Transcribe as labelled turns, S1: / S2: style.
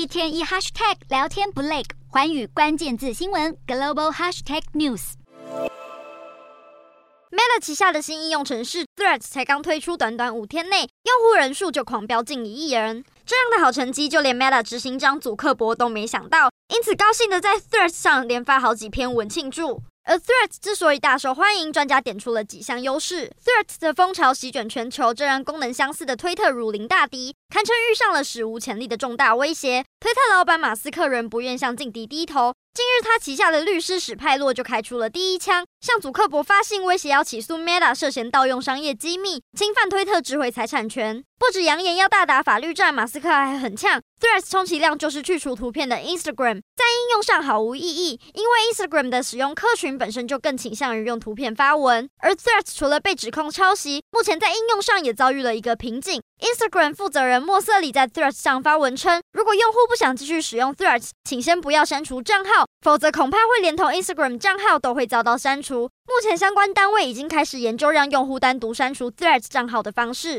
S1: 一天一 hashtag 聊天不累，寰宇关键字新闻 global hashtag news。
S2: Meta 旗下的新应用程式 Threads 才刚推出，短短五天内，用户人数就狂飙近一亿人。这样的好成绩，就连 Meta 执行长祖克伯都没想到，因此高兴地在 Threads 上连发好几篇文庆祝。而 Threats 之所以大受欢迎，专家点出了几项优势。Threats 的风潮席卷全球，这让功能相似的推特如临大敌，堪称遇上了史无前例的重大威胁。推特老板马斯克仍不愿向劲敌低头。近日，他旗下的律师史派洛就开出了第一枪，向祖克伯发信威胁要起诉 Meta 涉嫌盗用商业机密、侵犯推特智慧财产权。不止扬言要大打法律战，马斯克还很呛，Threads 充其量就是去除图片的 Instagram，在应用上毫无意义，因为 Instagram 的使用客群本身就更倾向于用图片发文。而 Threads 除了被指控抄袭，目前在应用上也遭遇了一个瓶颈。Instagram 负责人莫瑟里在 Threads 上发文称，如果用户不想继续使用 Threads，请先不要删除账号，否则恐怕会连同 Instagram 账号都会遭到删除。目前相关单位已经开始研究让用户单独删除 Threads 账号的方式。